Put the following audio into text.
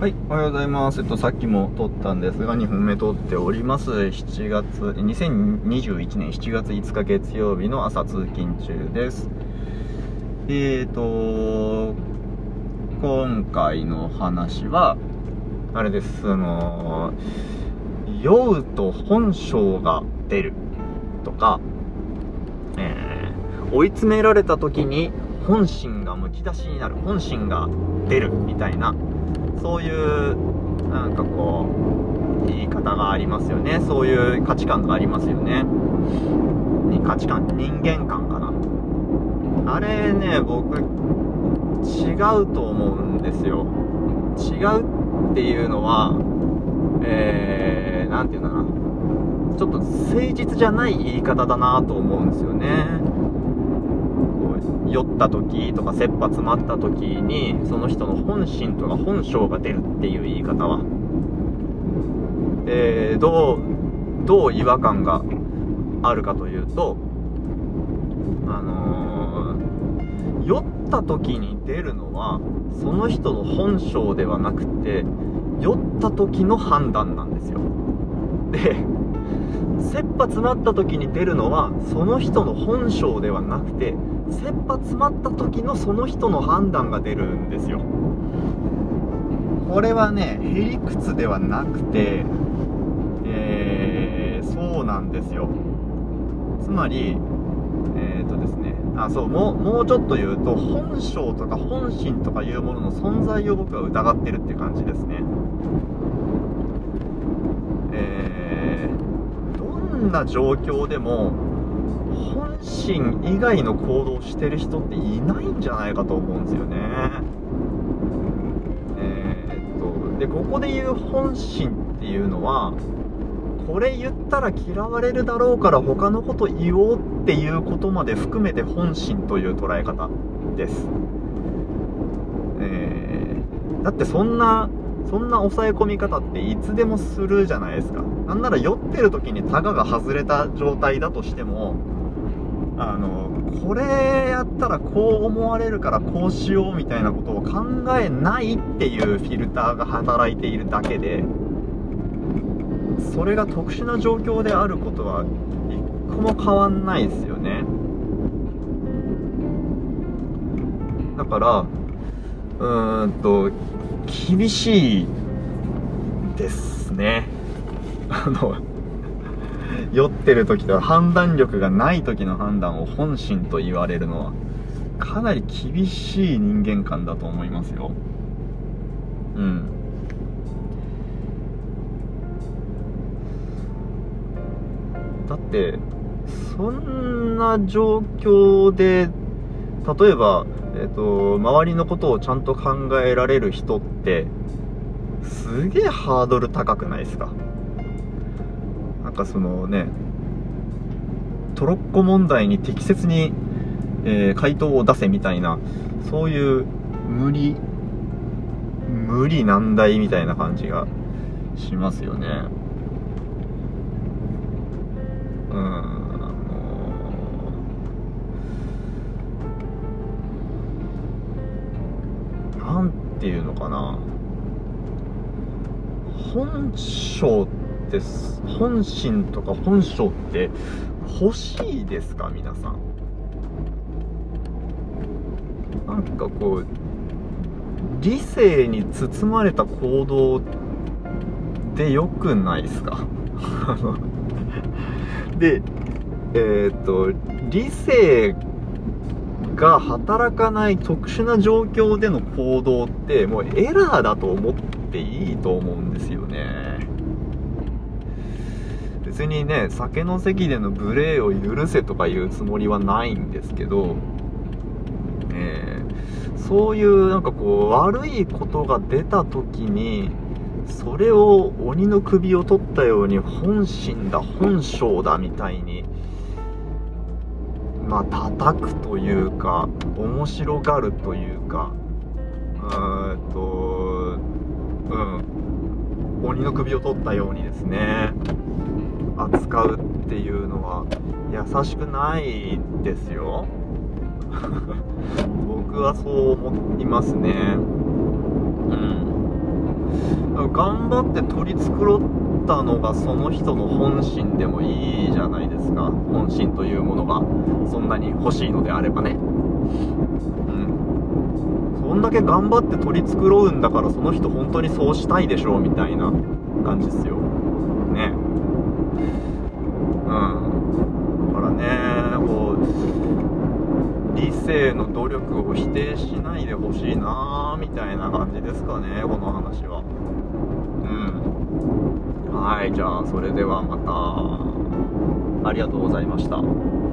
はい、おはようございます。えっと、さっきも撮ったんですが、2本目撮っております。7月、2021年7月5日月曜日の朝通勤中です。えーと、今回の話は、あれです、その、酔うと本性が出るとか、えー追い詰められた時に本心がむき出しになる、本心が出るみたいな、そういう、なんかこう、言い方がありますよね。そういう価値観がありますよね。に価値観、人間観かな。あれね、僕、違うと思うんですよ。違うっていうのは、えー、ていうんだな。ちょっと誠実じゃない言い方だなと思うんですよね。酔った時とか切羽詰まった時にその人の本心とか本性が出るっていう言い方は、えーどうどう違和感があるかというとあのー酔った時に出るのはその人の本性ではなくて酔った時の判断なんですよ。で切羽詰まった時に出るのはその人の本性ではなくて切羽詰まった時のその人の判断が出るんですよ。これはねへりくつではなくてえー、そうなんですよ。つまりえーとですねあそうもうもうちょっと言うと本性とか本心とかいうものの存在を僕は疑ってるって感じですね。えー、んな状況でも本心以外の行動をしてる人っていないんじゃないかと思うんですよね。えーっとでここで言う本心っていうのはこれ言ったら嫌われるだろうから他のこと言おうっていうことまで含めて本心という捉え方です。えーだってそんなそんな抑え込み方っていつでもするじゃないですか。なんなら酔ってる時にタガが外れた状態だとしてもあのこれやったらこう思われるからこうしようみたいなことを考えないっていうフィルターが働いているだけでそれが特殊な状況であることは一個も変わんないですよね。だからうーんと厳しいですね。あの酔ってる時と判断力がない時の判断を本心と言われるのはかなり厳しい人間観だと思いますよ。うん。だってそんな状況で例えば、えっと周りのことをちゃんと考えられる人ってすげえハードル高くないですか？なんかそのねトロッコ問題に適切に、えー回答を出せみたいなそういう無理無理難題みたいな感じがしますよね。うん。あのなんていうのかな。本性ってす本心とか本性って欲しいですか？皆さん。なんかこう理性に包まれた行動でよくないですか？でえーっと理性が働かない特殊な状況での行動ってもうエラーだと思っていいと思うんですよね。別にね酒の席での無礼を許せとかいうつもりはないんですけど、えそういうなんかこう悪いことが出た時にそれを鬼の首を取ったように本心だ本性だみたいにまあ叩くというか面白がるというかうんとうん。鬼の首を取ったようにですね扱うっていうのは優しくないですよ。僕はそう思いますね。うん。頑張って取り繕ったのがその人の本心でもいいじゃないですか。本心というものが。そんなに欲しいのであればね。うん。そんだけ頑張って取り繕うんだからその人本当にそうしたいでしょうみたいな感じっすよ。ね。うん。だからねこう理性の努力を否定しないでほしいなみたいな感じですかねこの話は。いじゃあそれではまた。ありがとうございました。